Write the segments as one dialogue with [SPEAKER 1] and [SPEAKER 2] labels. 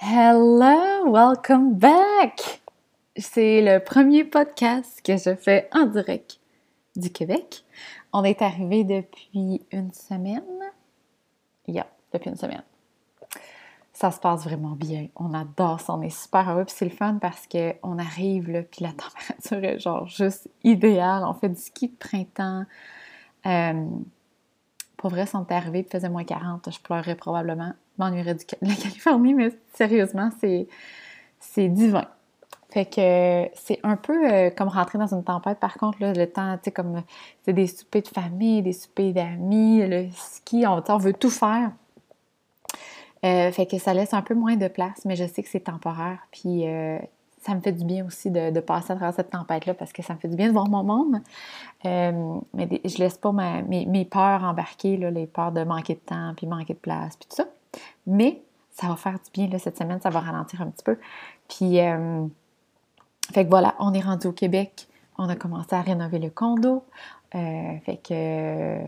[SPEAKER 1] Hello, welcome back! C'est le premier podcast que je fais en direct du Québec. On est arrivé depuis une semaine. Yeah, depuis une semaine. Ça se passe vraiment bien. On adore ça. On est super heureux. C'est le fun parce qu'on arrive, là, puis la température est genre juste idéale. On fait du ski de printemps. Euh, pour vrai, si on était faisait moins 40, je pleurerais probablement. M'ennuierais de la Californie, mais sérieusement, c'est divin. Fait que c'est un peu euh, comme rentrer dans une tempête. Par contre, là, le temps, tu sais, comme c'est des soupers de famille, des soupers d'amis, le ski, on, on, veut tout faire. Euh, fait que ça laisse un peu moins de place, mais je sais que c'est temporaire. Puis euh, ça me fait du bien aussi de, passer à travers cette tempête-là parce que ça me fait du bien de voir mon monde. Euh, mais je laisse pas mes, peurs embarquer, les peurs de manquer de temps, puis manquer de place, puis tout ça. Mais ça va faire du bien cette semaine, ça va ralentir un petit peu. Puis, euh, fait que voilà, on est rendu au Québec, on a commencé à rénover le condo. Euh, fait que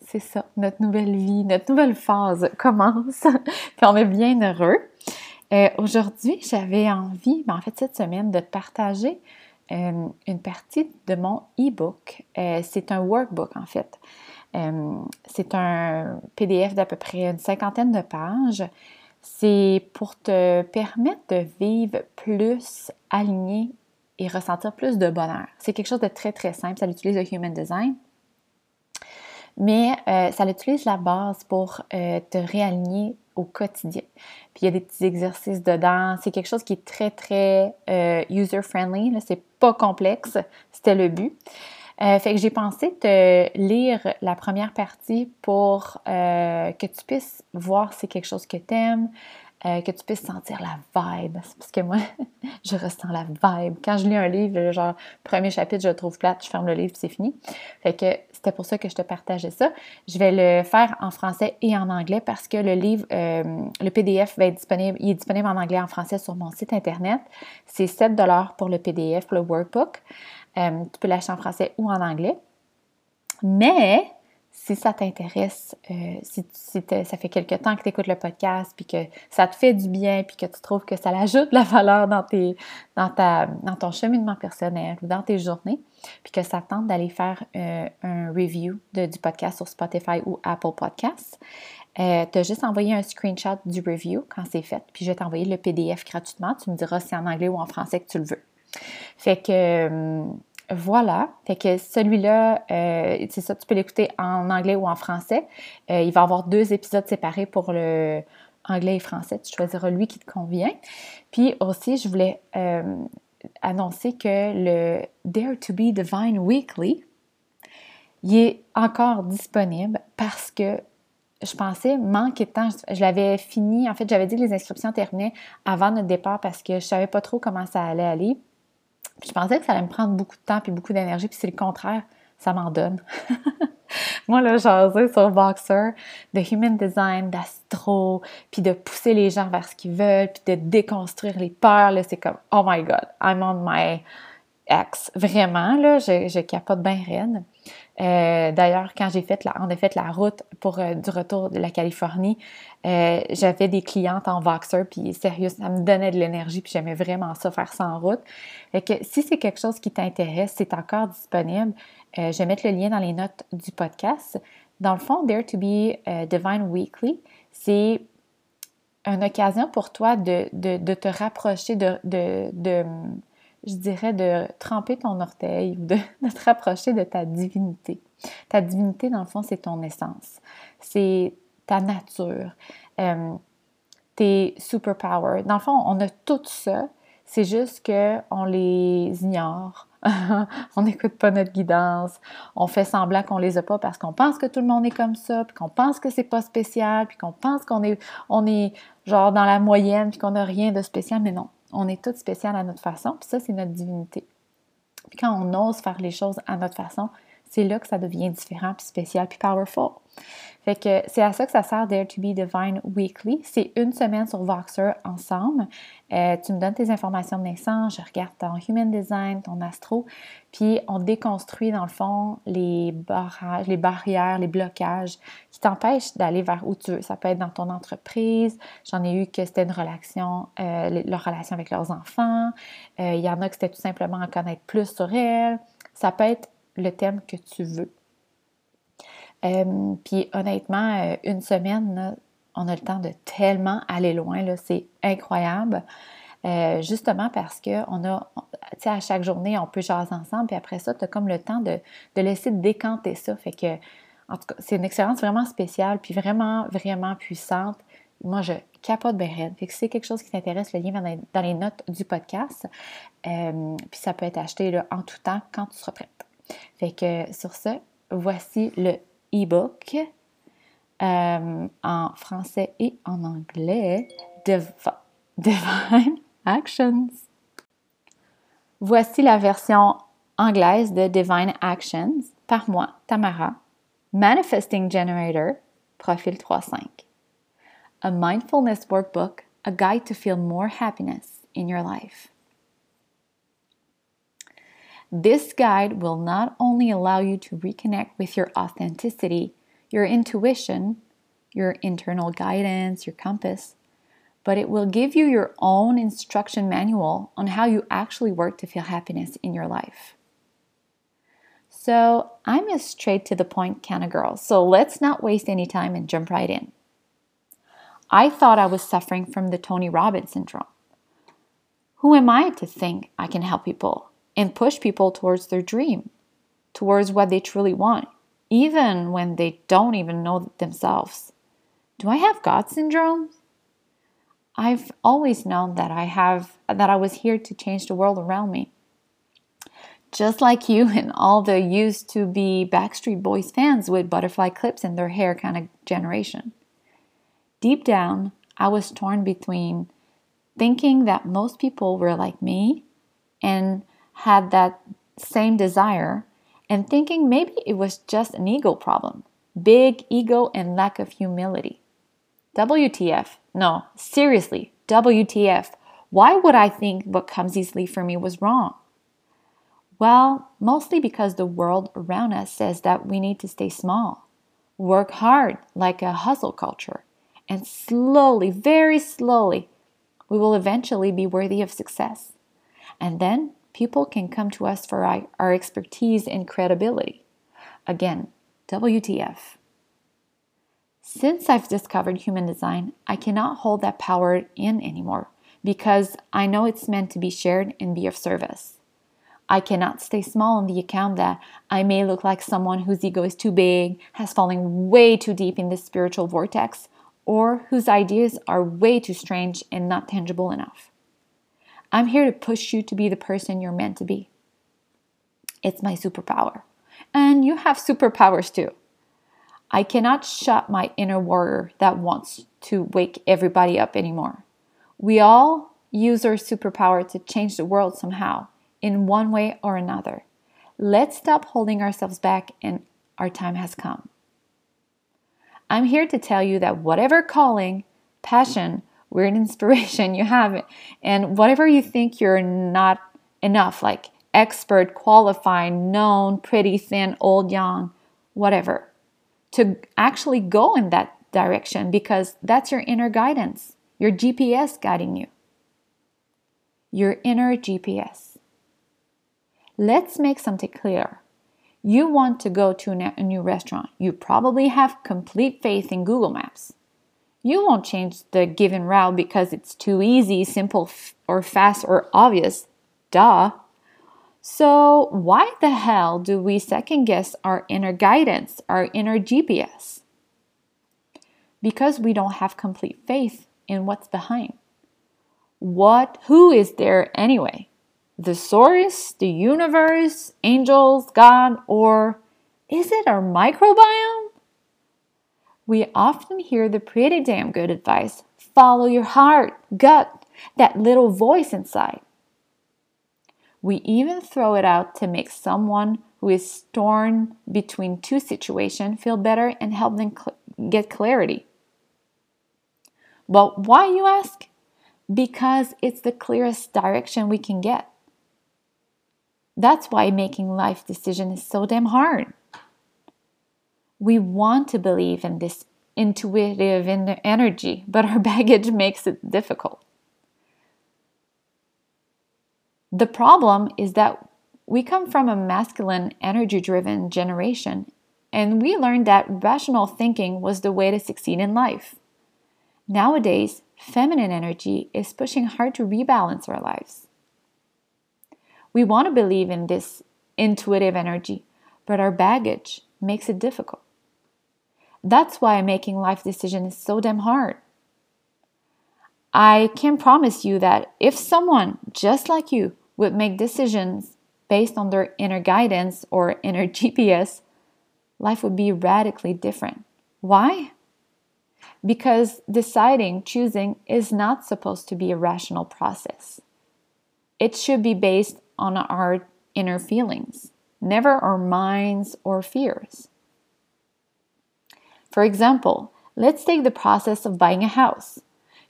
[SPEAKER 1] c'est ça, notre nouvelle vie, notre nouvelle phase commence. puis on est bien heureux. Euh, aujourd'hui, j'avais envie, ben, en fait cette semaine, de partager euh, une partie de mon e-book. Euh, c'est un workbook en fait. c'est un PDF d'à peu près une cinquantaine de pages. C'est pour te permettre de vivre plus aligné et ressentir plus de bonheur. C'est quelque chose de très très simple. Ça utilise le Human Design mais ça utilise la base pour te réaligner au quotidien. Puis il y a des petits exercices dedans. C'est quelque chose qui est très, très euh, user-friendly. C'est pas complexe. C'était le but. Euh, fait que j'ai pensé te lire la première partie pour euh, que tu puisses voir si c'est quelque chose que tu aimes, euh, que tu puisses sentir la vibe. Parce que moi, je ressens la vibe. Quand je lis un livre, genre, premier chapitre, je le trouve plate, je ferme le livre, c'est fini. Fait que c'était pour ça que je te partageais ça. Je vais le faire en français et en anglais parce que le livre, euh, le PDF va être disponible, il est disponible en anglais et en français sur mon site internet. C'est 7 pour le PDF, le workbook. Euh, tu peux l'acheter en français ou en anglais. Mais si ça t'intéresse, euh, si, ça fait quelque temps que tu écoutes le podcast, puis que ça te fait du bien, puis que tu trouves que ça ajoute de la valeur dans, tes, dans, ta, dans ton cheminement personnel ou dans tes journées, puis que ça tente d'aller faire euh, un review du podcast sur Spotify ou Apple Podcasts, euh, tu as juste envoyé un screenshot du review quand c'est fait, puis je vais t'envoyer le PDF gratuitement. Tu me diras si c'est en anglais ou en français que tu le veux. Fait que voilà, fait que celui-là, euh, c'est ça, tu peux l'écouter en anglais ou en français. Euh, il va avoir deux épisodes séparés pour le anglais et français. Tu choisiras lui qui te convient. Puis aussi, je voulais euh, annoncer que le Dare to be Divine Weekly, est encore disponible parce que je pensais manquer de temps. Je, l'avais fini. En fait, j'avais dit que les inscriptions terminaient avant notre départ parce que je savais pas trop comment ça allait aller je pensais que ça allait me prendre beaucoup de temps et beaucoup d'énergie, puis c'est le contraire, ça m'en donne. Moi, là, j'osais sur Boxer de human design, d'astro, puis de pousser les gens vers ce qu'ils veulent, puis de déconstruire les peurs, là, c'est comme, oh my God, I'm on my ex. Vraiment, là, je, je capote bien raide. Euh, d'ailleurs, quand j'ai fait la, on a fait la route pour euh, du retour de la Californie, euh, j'avais des clientes en Voxer, puis sérieux, ça me donnait de l'énergie, puis j'aimais vraiment ça, faire ça en route. Fait que si c'est quelque chose qui t'intéresse, c'est encore disponible. je vais mettre le lien dans les notes du podcast. Dans le fond, Dare to be Divine Weekly, c'est une occasion pour toi de, de, te rapprocher de, de je dirais, de tremper ton orteil ou de, te rapprocher de ta divinité. Ta divinité, dans le fond, c'est ton essence. C'est ta nature. Euh, tes superpowers. Dans le fond, on a tout ça. C'est juste qu'on les ignore. on n'écoute pas notre guidance. On fait semblant qu'on les a pas parce qu'on pense que tout le monde est comme ça, puis qu'on pense que c'est pas spécial, puis qu'on pense qu'on est, on est genre dans la moyenne, puis qu'on n'a rien de spécial. Mais non, on est toutes spéciales à notre façon, puis ça, c'est notre divinité. Puis quand on ose faire les choses à notre façon, c'est là que ça devient différent, puis spécial, puis powerful. Fait que c'est à ça que ça sert Dare to be Divine Weekly. C'est une semaine sur Voxer ensemble. Euh, tu me donnes tes informations de naissance, je regarde ton human design, ton astro, puis on déconstruit dans le fond les barrages, les barrières, les blocages qui t'empêchent d'aller vers où tu veux. Ça peut être dans ton entreprise. J'en ai eu que c'était une relation, euh, leur relation avec leurs enfants. Euh, il y en a que c'était tout simplement en connaître plus sur elles. Ça peut être le thème que tu veux. Euh, puis honnêtement, euh, une semaine, on a le temps de tellement aller loin, c'est incroyable. Euh, justement parce que on a, tu sais, à chaque journée, on peut jaser ensemble, puis après ça, tu as comme le temps de, laisser décanter ça. Fait que, en tout cas, c'est une expérience vraiment spéciale, puis vraiment, vraiment puissante. Moi, je capote bien. Fait que si c'est quelque chose qui t'intéresse, le lien va dans les notes du podcast. puis ça peut être acheté en tout temps quand tu seras prête. Fait que sur ce, voici le e-book euh, en français et en anglais, Divine Actions. Voici la version anglaise de Divine Actions par moi, Tamara, Manifesting Generator, profil 3.5. A mindfulness workbook, a guide to feel more happiness in your life. This guide will not only allow you to reconnect with your authenticity, your intuition, your internal guidance, your compass, but it will give you your own instruction manual on how you actually work to feel happiness in your life. So, I'm a straight to the point kind of girl, so let's not waste any time and jump right in. I thought I was suffering from the Tony Robbins syndrome. Who am I to think I can help people? And push people towards their dream, towards what they truly want, even when they don't even know themselves. Do I have God syndrome? I've always known that I have that I was here to change the world around me. Just like you and all the used to be Backstreet Boys fans with butterfly clips in their hair kind of generation. Deep down, I was torn between thinking that most people were like me and had that same desire and thinking maybe it was just an ego problem big ego and lack of humility. WTF? No, seriously, WTF. Why would I think what comes easily for me was wrong? Well, mostly because the world around us says that we need to stay small, work hard like a hustle culture, and slowly, very slowly, we will eventually be worthy of success. And then people can come to us for our, expertise and credibility. Again, WTF. Since I've discovered human design, I cannot hold that power in anymore because I know it's meant to be shared and be of service. I cannot stay small on the account that I may look like someone whose ego is too big, has fallen way too deep in this spiritual vortex, or whose ideas are way too strange and not tangible enough. I'm here to push you to be the person you're meant to be. It's my superpower. And you have superpowers too. I cannot shut my inner warrior that wants to wake everybody up anymore. We all use our superpower to change the world somehow, in one way or another. Let's stop holding ourselves back, and our time has come. I'm here to tell you that whatever calling, passion, weird inspiration. You have it. and whatever you think you're not enough like expert qualified known pretty thin old young whatever to actually go in that direction because that's your inner guidance. Your gps guiding you. Your inner gps let's make something clear. You want to go to a new restaurant. You probably have complete faith in google maps you won't change the given route because it's too easy, simple, or fast or obvious. Duh. So, why the hell do we second guess our inner guidance, our inner GPS? Because we don't have complete faith in what's behind. What, who is there anyway? The source, the universe, angels, God, or is it our microbiome? We often hear the pretty damn good advice follow your heart, gut, that little voice inside. We even throw it out to make someone who is torn between two situations feel better and help them cl- get clarity. But why, you ask? Because it's the clearest direction we can get. That's why making life decisions is so damn hard. We want to believe in this intuitive energy, but our baggage makes it difficult. The problem is that we come from a masculine, energy driven generation, and we learned that rational thinking was the way to succeed in life. Nowadays, feminine energy is pushing hard to rebalance our lives. We want to believe in this intuitive energy, but our baggage makes it difficult. That's why making life decisions is so damn hard. I can promise you that if someone just like you would make decisions based on their inner guidance or inner GPS, life would be radically different. Why? Because deciding, choosing is not supposed to be a rational process. It should be based on our inner feelings, never our minds or fears. For example, let's take the process of buying a house.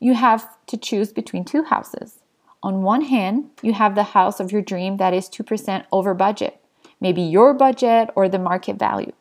[SPEAKER 1] You have to choose between two houses. On one hand, you have the house of your dream that is 2% over budget, maybe your budget or the market value.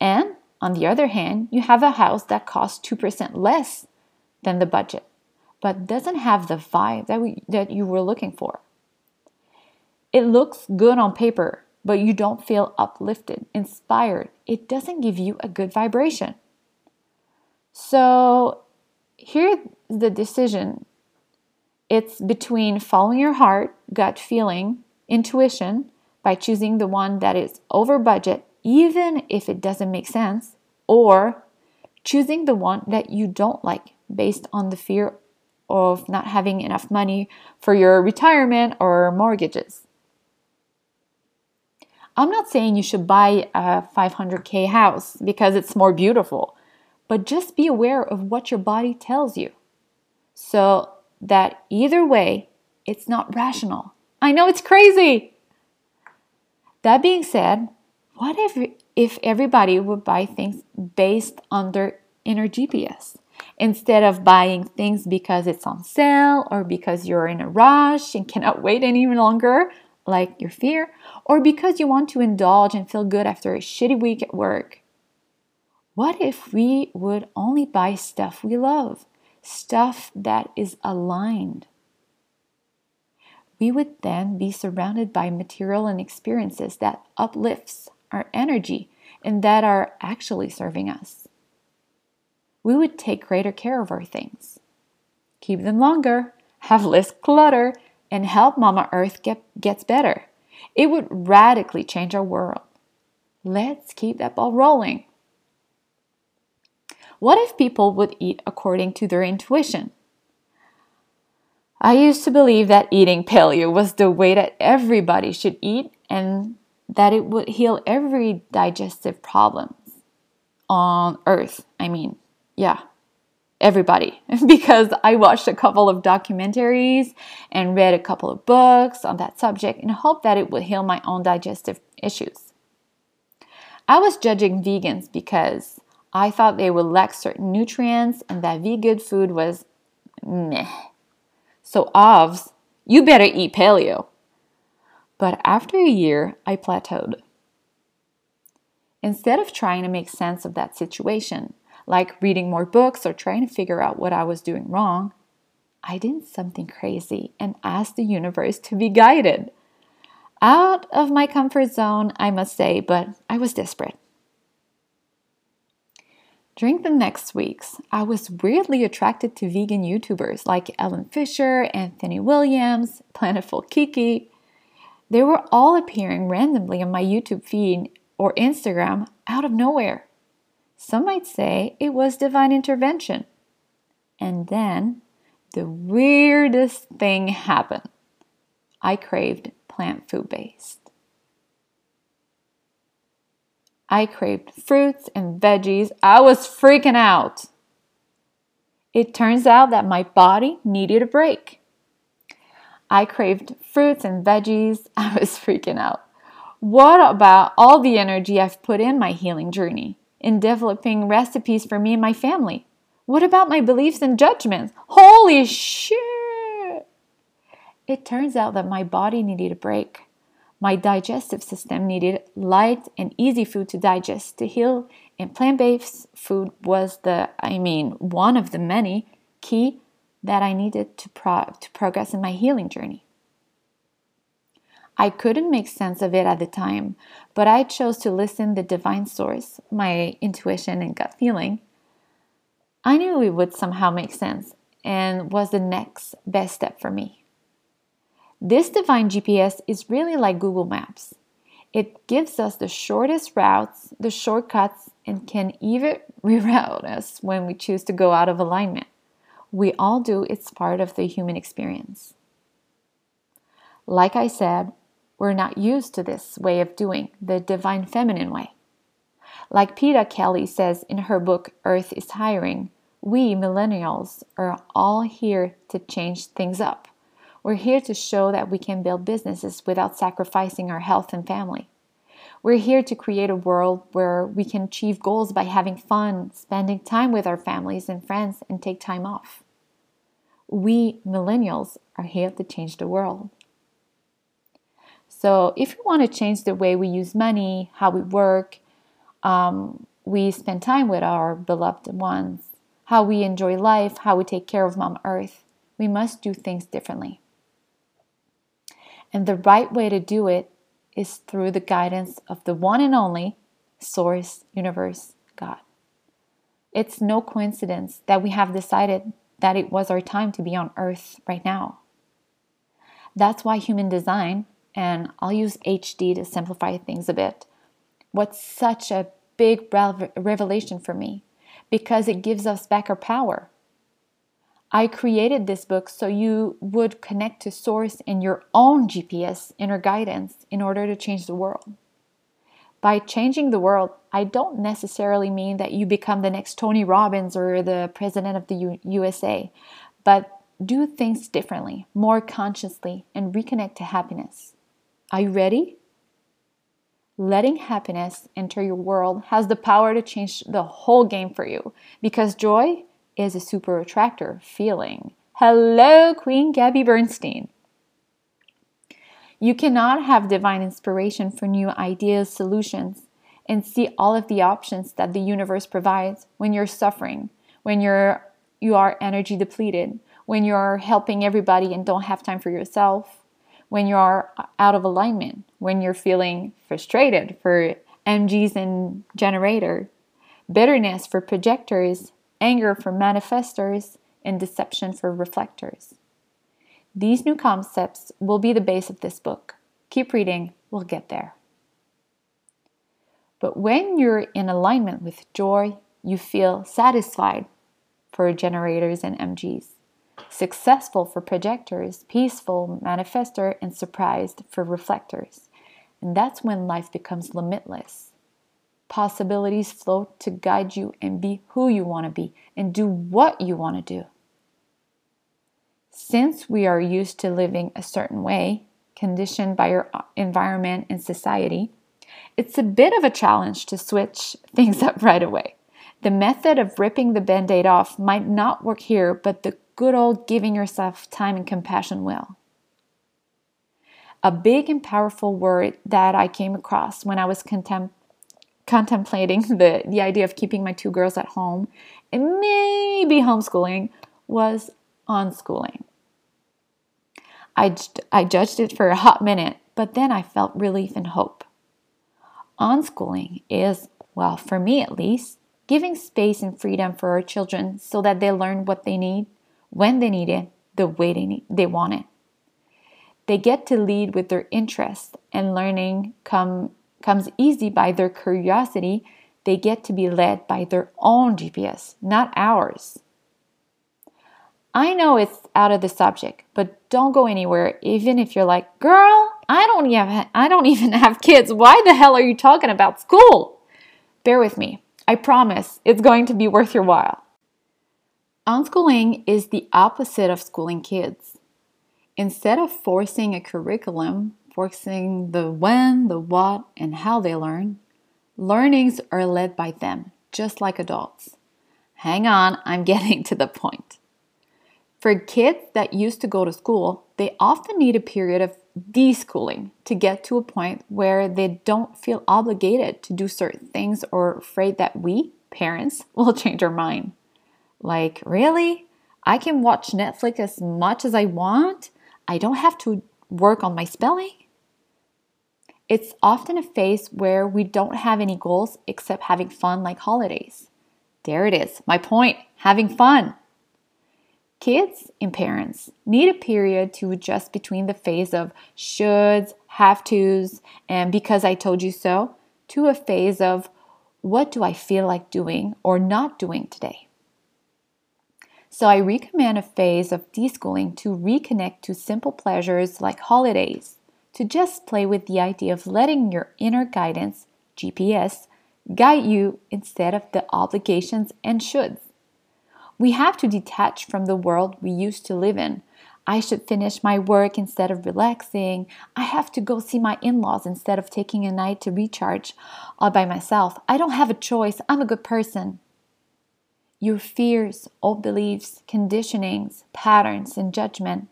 [SPEAKER 1] And on the other hand, you have a house that costs 2% less than the budget, but doesn't have the vibe that, we, that you were looking for. It looks good on paper, but you don't feel uplifted, inspired. It doesn't give you a good vibration. So, here's the decision it's between following your heart, gut feeling, intuition by choosing the one that is over budget, even if it doesn't make sense, or choosing the one that you don't like based on the fear of not having enough money for your retirement or mortgages. I'm not saying you should buy a 500k house because it's more beautiful, but just be aware of what your body tells you. So that either way, it's not rational. I know it's crazy. That being said, what if if everybody would buy things based on their inner GPS instead of buying things because it's on sale or because you're in a rush and cannot wait any longer, like your fear, or because you want to indulge and feel good after a shitty week at work? What if we would only buy stuff we love stuff that is aligned. We would then be surrounded by material and experiences that uplifts our energy and that are actually serving us. We would take greater care of our things, keep them longer, have less clutter, and help Mama Earth get gets better. It would radically change our world. Let's keep that ball rolling. What if people would eat according to their intuition? I used to believe that eating paleo was the way that everybody should eat and that it would heal every digestive problem on earth. I mean, yeah, everybody. because I watched a couple of documentaries and read a couple of books on that subject in hope that it would heal my own digestive issues. I was judging vegans because I thought they would lack certain nutrients and that vegan food was meh. So, OVS, you better eat paleo. But after a year, I plateaued. Instead of trying to make sense of that situation, like reading more books or trying to figure out what I was doing wrong, I did something crazy and asked the universe to be guided. Out of my comfort zone, I must say, but I was desperate. During the next weeks, I was weirdly attracted to vegan YouTubers like Ellen Fisher, Anthony Williams, Plantiful Kiki. They were all appearing randomly on my YouTube feed or Instagram out of nowhere. Some might say it was divine intervention. And then the weirdest thing happened. I craved plant food based. I craved fruits and veggies. I was freaking out. It turns out that my body needed a break. I craved fruits and veggies. I was freaking out. What about all the energy I've put in my healing journey, in developing recipes for me and my family? What about my beliefs and judgments? Holy shit! It turns out that my body needed a break. My digestive system needed light and easy food to digest, to heal, and plant based food was the, I mean, one of the many key that I needed to, pro- to progress in my healing journey. I couldn't make sense of it at the time, but I chose to listen the divine source, my intuition and gut feeling. I knew it would somehow make sense and was the next best step for me. This divine GPS is really like Google Maps. It gives us the shortest routes, the shortcuts, and can even reroute us when we choose to go out of alignment. We all do, it's part of the human experience. Like I said, we're not used to this way of doing, the divine feminine way. Like Peta Kelly says in her book Earth is Hiring, we millennials are all here to change things up. We're here to show that we can build businesses without sacrificing our health and family. We're here to create a world where we can achieve goals by having fun, spending time with our families and friends, and take time off. We millennials are here to change the world. So, if we want to change the way we use money, how we work, um, we spend time with our beloved ones, how we enjoy life, how we take care of Mom Earth, we must do things differently. And the right way to do it is through the guidance of the one and only Source, Universe, God. It's no coincidence that we have decided that it was our time to be on Earth right now. That's why human design and I'll use HD to simplify things a bit. What's such a big revelation for me because it gives us back our power. I created this book so you would connect to source in your own GPS inner guidance in order to change the world. By changing the world, I don't necessarily mean that you become the next Tony Robbins or the president of the U- USA, but do things differently, more consciously, and reconnect to happiness. Are you ready? Letting happiness enter your world has the power to change the whole game for you because joy is a super attractor feeling. Hello, Queen Gabby Bernstein. You cannot have divine inspiration for new ideas, solutions, and see all of the options that the universe provides when you're suffering, when you're you are energy depleted, when you're helping everybody and don't have time for yourself, when you are out of alignment, when you're feeling frustrated for MGs and generator, bitterness for projectors, anger for manifestors, and deception for reflectors. These new concepts will be the base of this book. Keep reading, we'll get there. But when you're in alignment with joy, you feel satisfied for generators and MGs successful for projectors, peaceful manifestor, and surprised for reflectors. And that's when life becomes limitless. Possibilities flow to guide you and be who you want to be and do what you want to do. Since we are used to living a certain way, conditioned by our uh, environment and society, it's a bit of a challenge to switch things up right away. The method of ripping the band aid off might not work here, but the good old giving yourself time and compassion will. A big and powerful word that I came across when I was contem- contemplating the, the idea of keeping my two girls at home and maybe homeschooling was unschooling. I, I judged it for a hot minute, but then I felt relief and hope. Unschooling is, well, for me at least, giving space and freedom for our children so that they learn what they need when they need it, the way they, need, they want it. They get to lead with their interest, and learning come, comes easy by their curiosity. They get to be led by their own GPS, not ours. I know it's out of the subject, but don't go anywhere, even if you're like, girl, I don't even I don't even have kids. Why the hell are you talking about school? Bear with me. I promise it's going to be worth your while. Unschooling is the opposite of schooling kids. Instead of forcing a curriculum reinforcing the when, the what, and how they learn, learnings are led by them, just like adults. Hang on, I'm getting to the point. For kids that used to go to school, they often need a period of deschooling to get to a point where they don't feel obligated to do certain things or afraid that we, parents, will change our mind. Like, really? I can watch Netflix as much as I want? I don't have to work on my spelling? It's often a phase where we don't have any goals except having fun like holidays. There it is, my point having fun. Kids and parents need a period to adjust between the phase of shoulds, have tos, and because I told you so, to a phase of what do I feel like doing or not doing today. So I recommend a phase of deschooling to reconnect to simple pleasures like holidays, to just play with the idea of letting your inner guidance, GPS, guide you instead of the obligations and shoulds. We have to detach from the world we used to live in. I should finish my work instead of relaxing. I have to go see my in laws instead of taking a night to recharge all by myself. I don't have a choice. I'm a good person. Your fears, old beliefs, conditionings, patterns, and judgment.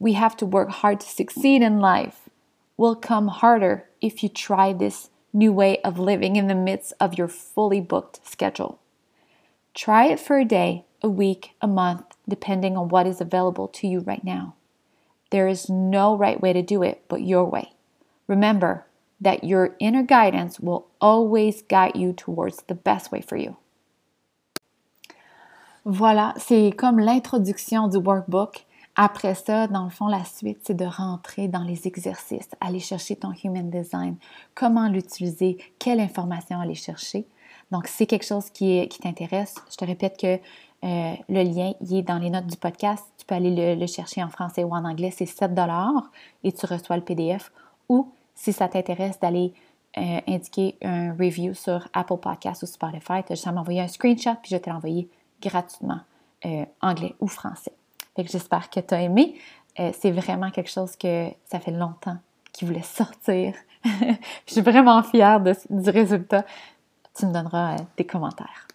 [SPEAKER 1] We have to work hard to succeed in life. Will come harder if you try this new way of living in the midst of your fully booked schedule. Try it for a day, a week, a month, depending on what is available to you right now. There is no right way to do it but your way. Remember that your inner guidance will always guide you towards the best way for you. Voilà, c'est comme l'introduction du workbook. Après ça, dans le fond, la suite, c'est de rentrer dans les exercices, aller chercher ton Human Design, comment l'utiliser, quelle information aller chercher. Donc, si c'est quelque chose qui, t'intéresse, je te répète que euh, le lien il est dans les notes du podcast. Tu peux aller le, chercher en français ou en anglais. C'est 7 et tu reçois le PDF. Ou si ça t'intéresse d'aller euh, indiquer un review sur Apple Podcast ou Spotify, tu as juste à m'envoyer un screenshot puis je vais te l'envoyer gratuitement, euh, anglais ou français. J'espère que tu as aimé. c'est vraiment quelque chose que ça fait longtemps qu'il voulait sortir. je suis vraiment fière du résultat tu me donneras des commentaires.